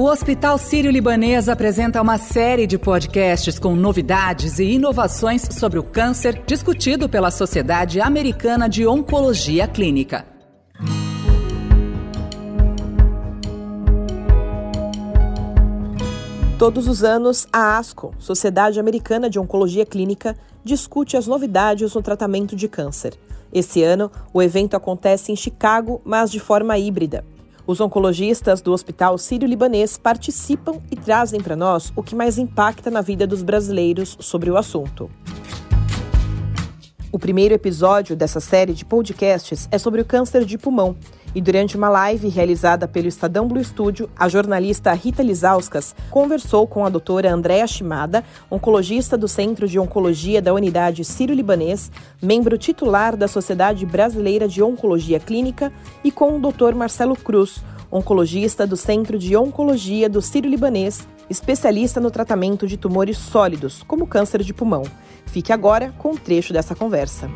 O Hospital Sírio-Libanês apresenta uma série de podcasts com novidades e inovações sobre o câncer discutido pela Sociedade Americana de Oncologia Clínica. Todos os anos, a ASCO, Sociedade Americana de Oncologia Clínica, discute as novidades no tratamento de câncer. Esse ano, o evento acontece em Chicago, mas de forma híbrida. Os oncologistas do Hospital Sírio-Libanês participam e trazem para nós o que mais impacta na vida dos brasileiros sobre o assunto. O primeiro episódio dessa série de podcasts é sobre o câncer de pulmão. E durante uma live realizada pelo Estadão Blue Studio, a jornalista Rita Lizauskas conversou com a doutora Andréa Shimada, oncologista do Centro de Oncologia da Unidade Sírio-Libanês, membro titular da Sociedade Brasileira de Oncologia Clínica, e com o doutor Marcelo Cruz, oncologista do Centro de Oncologia do Sírio-Libanês, especialista no tratamento de tumores sólidos, como câncer de pulmão. Fique agora com um trecho dessa conversa.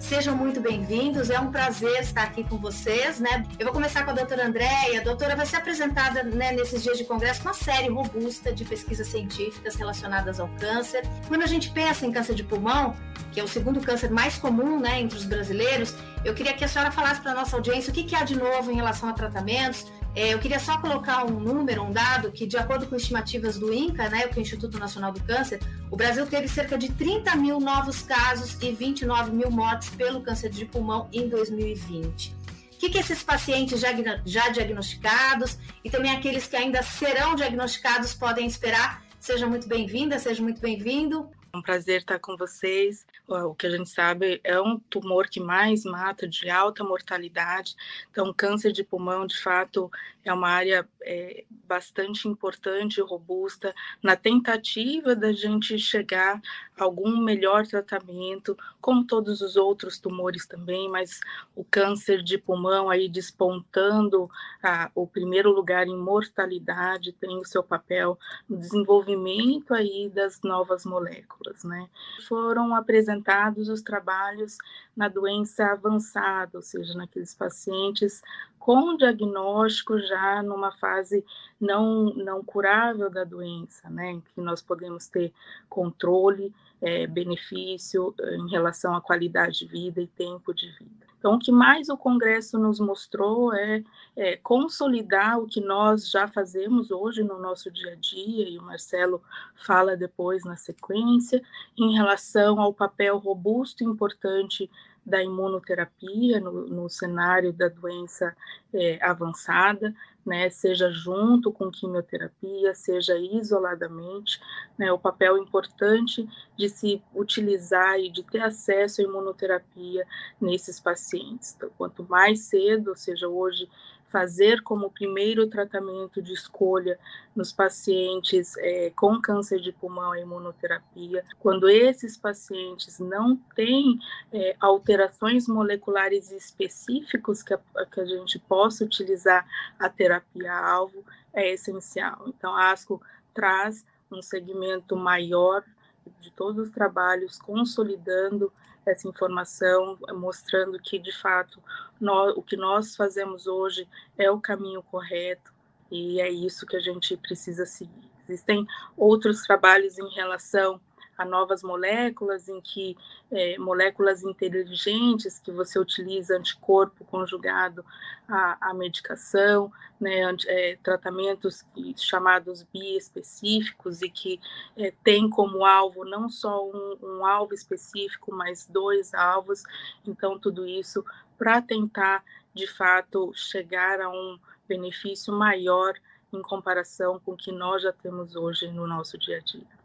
Sejam muito bem-vindos, é um prazer estar aqui com vocês, né? Eu vou começar com a doutora Andréia. A doutora vai ser apresentada né, nesses dias de congresso uma série robusta de pesquisas científicas relacionadas ao câncer. Quando a gente pensa em câncer de pulmão, que é o segundo câncer mais comum né, entre os brasileiros, eu queria que a senhora falasse para a nossa audiência o que, que há de novo em relação a tratamentos, é, eu queria só colocar um número, um dado, que de acordo com estimativas do INCA, né, o Instituto Nacional do Câncer, o Brasil teve cerca de 30 mil novos casos e 29 mil mortes pelo câncer de pulmão em 2020. O que, que esses pacientes já, já diagnosticados e também aqueles que ainda serão diagnosticados podem esperar? Seja muito bem-vinda, seja muito bem-vindo. Um prazer estar com vocês. O que a gente sabe é um tumor que mais mata, de alta mortalidade. Então, câncer de pulmão, de fato, é uma área é, bastante importante e robusta na tentativa da gente chegar a algum melhor tratamento, como todos os outros tumores também, mas o câncer de pulmão aí despontando a, o primeiro lugar em mortalidade tem o seu papel no desenvolvimento aí das novas moléculas né? Foram apresentados os trabalhos na doença avançada, ou seja, naqueles pacientes com diagnóstico já numa fase não, não curável da doença, né? Em que nós podemos ter controle, é, benefício eh, em relação à qualidade de vida e tempo de vida. Então, o que mais o Congresso nos mostrou é, é, consolidar o que nós já fazemos hoje no nosso dia a dia, e o Marcelo fala depois na sequência, em relação ao papel robusto e importante da imunoterapia no, no cenário da doença é, avançada, né, seja junto com quimioterapia, seja isoladamente, né, o papel importante de se utilizar e de ter acesso à imunoterapia nesses pacientes. Então, quanto mais cedo, ou seja, hoje fazer como primeiro tratamento de escolha nos pacientes é, com câncer de pulmão a imunoterapia, quando esses pacientes não têm é, alterações moleculares específicos que a, que a gente possa utilizar a terapia-alvo, é essencial. Então, a ASCO traz um segmento maior de todos os trabalhos, consolidando essa informação, mostrando que, de fato, nós, o que nós fazemos hoje é o caminho correto e é isso que a gente precisa seguir. Existem outros trabalhos em relação a novas moléculas, em que é, moléculas inteligentes que você utiliza anticorpo conjugado à, à medicação, né, é, tratamentos chamados biespecíficos e que é, tem como alvo não só um, um alvo específico, mas dois alvos. Então, tudo isso para tentar, de fato, chegar a um benefício maior em comparação com o que nós já temos hoje no nosso dia a dia.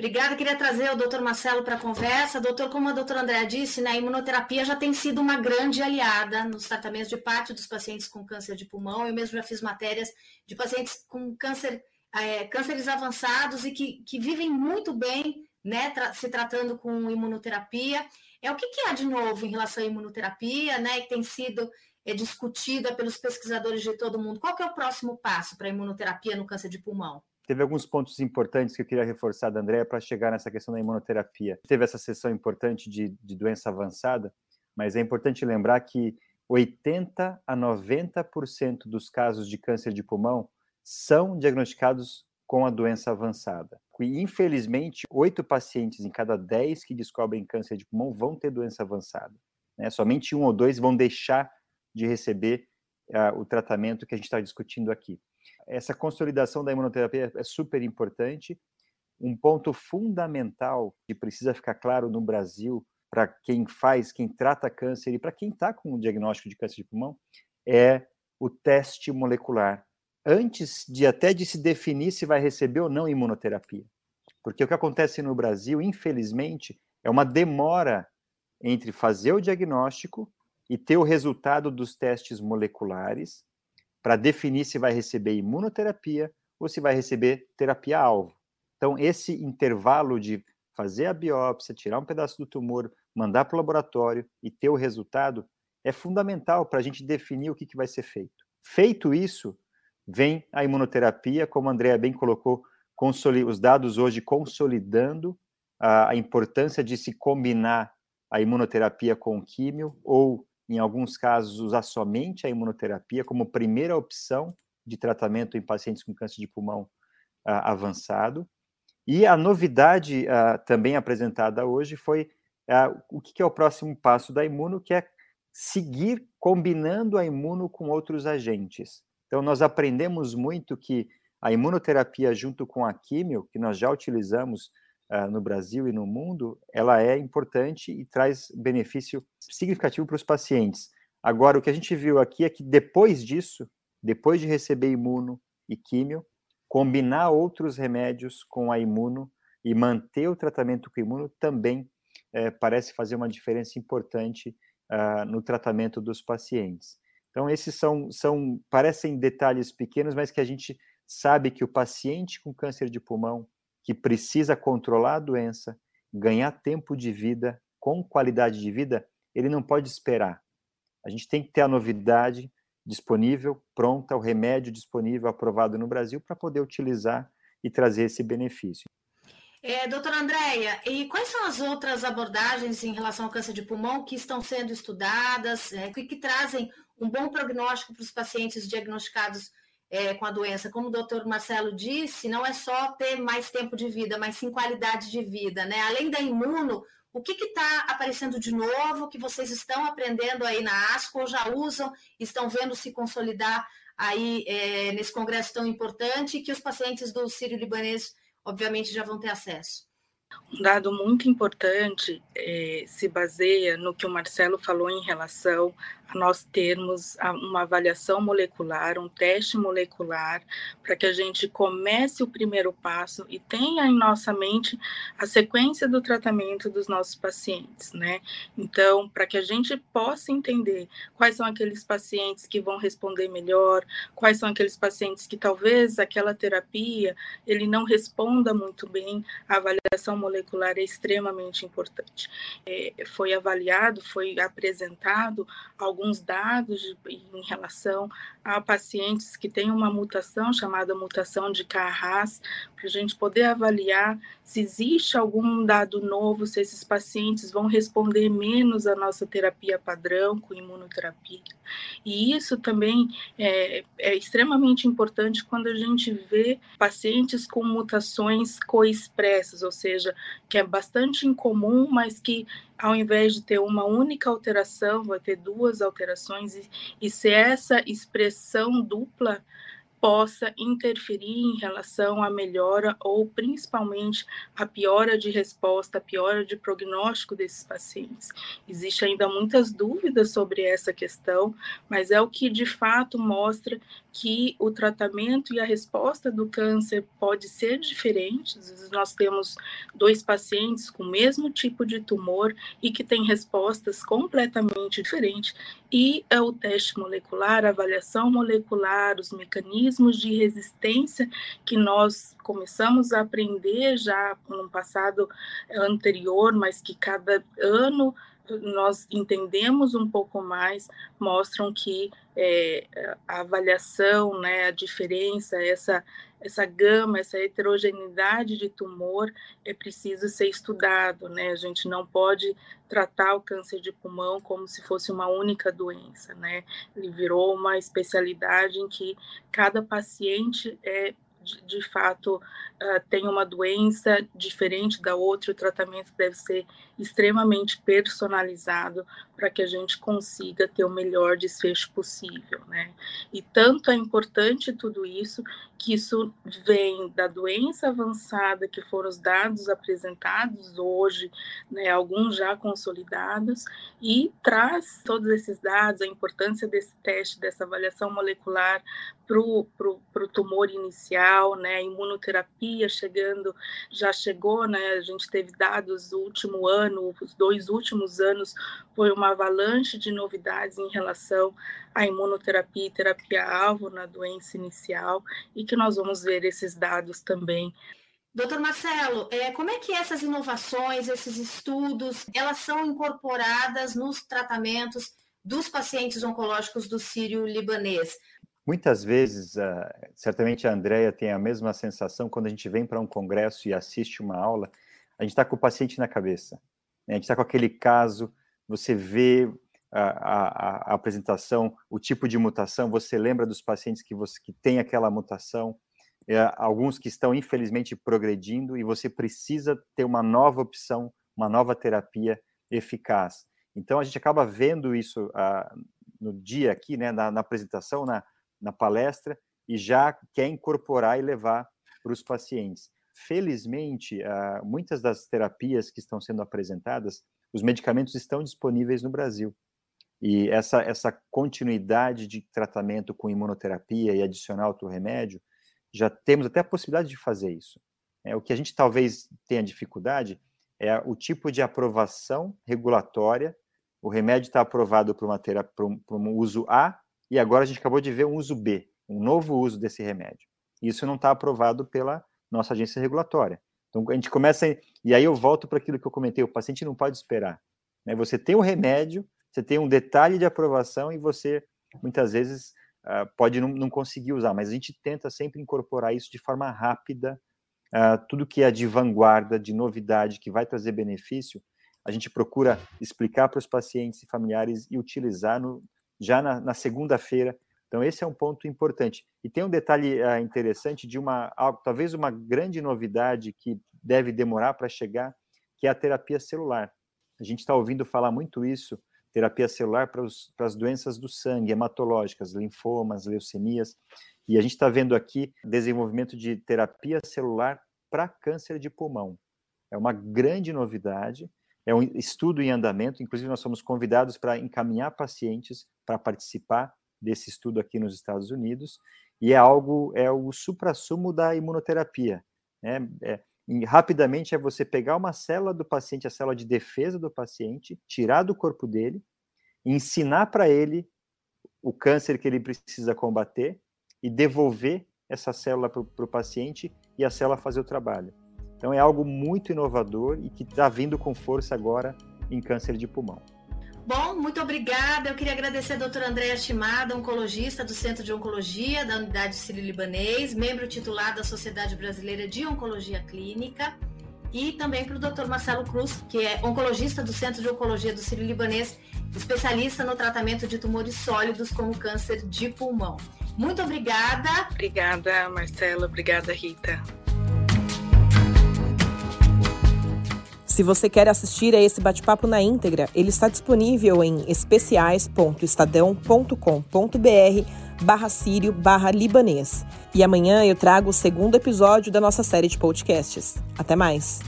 Obrigada, queria trazer o doutor Marcelo para a conversa. Doutor, como a doutora Andréa disse, né, a imunoterapia já tem sido uma grande aliada nos tratamentos de parte dos pacientes com câncer de pulmão. Eu mesmo já fiz matérias de pacientes com câncer, é, cânceres avançados e que, que vivem muito bem né, tra se tratando com imunoterapia. É o que, que há de novo em relação à imunoterapia, né, que tem sido é, discutida pelos pesquisadores de todo mundo? Qual que é o próximo passo para a imunoterapia no câncer de pulmão? Teve alguns pontos importantes que eu queria reforçar da para chegar nessa questão da imunoterapia. Teve essa sessão importante de, de doença avançada, mas é importante lembrar que 80 a 90% dos casos de câncer de pulmão são diagnosticados com a doença avançada. E, infelizmente, oito pacientes em cada dez que descobrem câncer de pulmão vão ter doença avançada. Né? Somente um ou dois vão deixar de receber uh, o tratamento que a gente está discutindo aqui. Essa consolidação da imunoterapia é super importante. Um ponto fundamental que precisa ficar claro no Brasil para quem faz, quem trata câncer e para quem está com o diagnóstico de câncer de pulmão é o teste molecular antes de até de se definir se vai receber ou não imunoterapia. Porque o que acontece no Brasil, infelizmente, é uma demora entre fazer o diagnóstico e ter o resultado dos testes moleculares para definir se vai receber imunoterapia ou se vai receber terapia-alvo. Então, esse intervalo de fazer a biópsia, tirar um pedaço do tumor, mandar para o laboratório e ter o resultado é fundamental para a gente definir o que, que vai ser feito. Feito isso, vem a imunoterapia, como a Andrea bem colocou, os dados hoje consolidando a, a importância de se combinar a imunoterapia com químio, ou, em alguns casos, usar somente a imunoterapia como primeira opção de tratamento em pacientes com câncer de pulmão uh, avançado. E a novidade uh, também apresentada hoje foi uh, o que é o próximo passo da imuno, que é seguir combinando a imuno com outros agentes. Então, nós aprendemos muito que a imunoterapia, junto com a químio, que nós já utilizamos uh, no Brasil e no mundo, ela é importante e traz benefício significativo para os pacientes. Agora, o que a gente viu aqui é que depois disso, depois de receber imuno e químio, combinar outros remédios com a imuno e manter o tratamento com imuno também eh, parece fazer uma diferença importante uh, no tratamento dos pacientes. Então, esses são, são, parecem detalhes pequenos, mas que a gente sabe que o paciente com câncer de pulmão, que precisa controlar a doença, ganhar tempo de vida, com qualidade de vida, ele não pode esperar. A gente tem que ter a novidade disponível, pronta, o remédio disponível, aprovado no Brasil, para poder utilizar e trazer esse benefício. É, doutora Andréia, e quais são as outras abordagens em relação ao câncer de pulmão que estão sendo estudadas, é, que, que trazem um bom prognóstico para os pacientes diagnosticados é, com a doença. Como o doutor Marcelo disse, não é só ter mais tempo de vida, mas sim qualidade de vida. Né? Além da imuno, o que está aparecendo de novo que vocês estão aprendendo aí na ASCO, ou já usam, estão vendo se consolidar aí é, nesse congresso tão importante que os pacientes do Sírio-Libanês, obviamente, já vão ter acesso? Um dado muito importante é, se baseia no que o Marcelo falou em relação nós termos uma avaliação molecular, um teste molecular, para que a gente comece o primeiro passo e tenha em nossa mente a sequência do tratamento dos nossos pacientes, né? Então, para que a gente possa entender quais são aqueles pacientes que vão responder melhor, quais são aqueles pacientes que talvez aquela terapia ele não responda muito bem, a avaliação molecular é extremamente importante. É, foi avaliado, foi apresentado alguns alguns dados em relação a pacientes que têm uma mutação chamada mutação de Carras, para a gente poder avaliar se existe algum dado novo, se esses pacientes vão responder menos à nossa terapia padrão com imunoterapia. E isso também é, é extremamente importante quando a gente vê pacientes com mutações coexpressas, ou seja, que é bastante incomum, mas que ao invés de ter uma única alteração, vai ter duas alterações, e, e se essa expressão dupla possa interferir em relação à melhora ou principalmente a piora de resposta, a piora de prognóstico desses pacientes. Existe ainda muitas dúvidas sobre essa questão, mas é o que de fato mostra que o tratamento e a resposta do câncer pode ser diferente. Nós temos dois pacientes com o mesmo tipo de tumor e que têm respostas completamente diferentes. E é o teste molecular, a avaliação molecular, os mecanismos de resistência que nós começamos a aprender já no passado anterior, mas que cada ano nós entendemos um pouco mais, mostram que é, a avaliação, né, a diferença, essa, essa gama, essa heterogeneidade de tumor é preciso ser estudado, né? A gente não pode tratar o câncer de pulmão como se fosse uma única doença, né? Ele virou uma especialidade em que cada paciente é de, fato uh, tem uma doença diferente da outra, o tratamento deve ser extremamente personalizado para que a gente consiga ter o melhor desfecho possível, né? E tanto é importante tudo isso que isso vem da doença avançada, que foram os dados apresentados hoje, né, alguns já consolidados, e traz todos esses dados, a importância desse teste, dessa avaliação molecular para o tumor inicial, né, a imunoterapia chegando, já chegou, né, a gente teve dados no último ano, os dois últimos anos, foi uma avalanche de novidades em relação à imunoterapia e terapia-alvo na doença inicial, e que nós vamos ver esses dados também Doutor Marcelo, é, como é que essas inovações, esses estudos, elas são incorporadas nos tratamentos dos pacientes oncológicos do Sírio Libanês? Muitas vezes, uh, certamente a Andrea tem a mesma sensação quando a gente vem para um congresso e assiste uma aula, a gente está com o paciente na cabeça. Né? A gente está com aquele caso, você vê a, a, a, apresentação, o tipo de mutação, você lembra dos pacientes que, você, que tem aquela mutação, é, alguns que estão infelizmente progredindo e você precisa ter uma nova opção, uma nova terapia eficaz. Então a gente acaba vendo isso uh, no dia aqui, né, na, na apresentação, na, na palestra e já quer incorporar e levar para os pacientes. Felizmente, uh, muitas das terapias que estão sendo apresentadas, os medicamentos estão disponíveis no Brasil. E essa, essa continuidade de tratamento com imunoterapia e adicionar outro remédio, já temos até a possibilidade de fazer isso. É, o que a gente talvez tenha dificuldade é o tipo de aprovação regulatória. O remédio está aprovado para um uso A e agora a gente acabou de ver um uso B, um novo uso desse remédio. Isso não está aprovado pela nossa agência regulatória. Então a gente começa, e aí eu volto para aquilo que eu comentei: o paciente não pode esperar. Né? Você tem o remédio, você tem um detalhe de aprovação e você muitas vezes uh, pode não, não, conseguir usar, mas a gente tenta sempre incorporar isso de forma rápida. Uh, tudo que é de vanguarda, de novidade, que vai trazer benefício, a gente procura explicar para os pacientes e familiares e utilizar no, já na, na segunda-feira. Então, esse é um ponto importante. E tem um detalhe uh, interessante de uma, talvez uma grande novidade que deve demorar para chegar, que é a terapia celular. A gente está ouvindo falar muito isso, terapia celular para as doenças do sangue, hematológicas, linfomas, leucemias. E a gente está vendo aqui desenvolvimento de terapia celular para câncer de pulmão. É uma grande novidade é um estudo em andamento, inclusive nós somos convidados para encaminhar pacientes para participar desse estudo aqui nos Estados Unidos, e é algo, é o supra-sumo da imunoterapia. Né? É, rapidamente é você pegar uma célula do paciente, a célula de defesa do paciente, tirar do corpo dele, ensinar para ele o câncer que ele precisa combater e devolver essa célula para o paciente e a célula fazer o trabalho. Então é algo muito inovador e que está vindo com força agora em câncer de pulmão. Bom, muito obrigada. Eu queria agradecer a doutora Andréa Chimada, oncologista do Centro de Oncologia da Unidade Sírio-Libanês, membro titular da Sociedade Brasileira de Oncologia Clínica, e também para o doutor Marcelo Cruz, que é oncologista do Centro de Oncologia do Sírio-Libanês, especialista no tratamento de tumores sólidos como câncer de pulmão. Muito obrigada. Obrigada, Marcela. Obrigada, Rita. Se você quer assistir a esse bate-papo na íntegra, ele está disponível em especiais.estadão.com.br barra sírio barra libanês. E amanhã eu trago o segundo episódio da nossa série de podcasts. Até mais!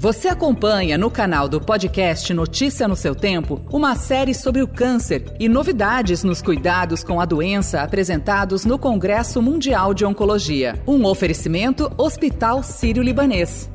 Você acompanha no canal do podcast Notícia no seu Tempo uma série sobre o câncer e novidades nos cuidados com a doença apresentados no Congresso Mundial de Oncologia. Um oferecimento Hospital Sírio-Libanês.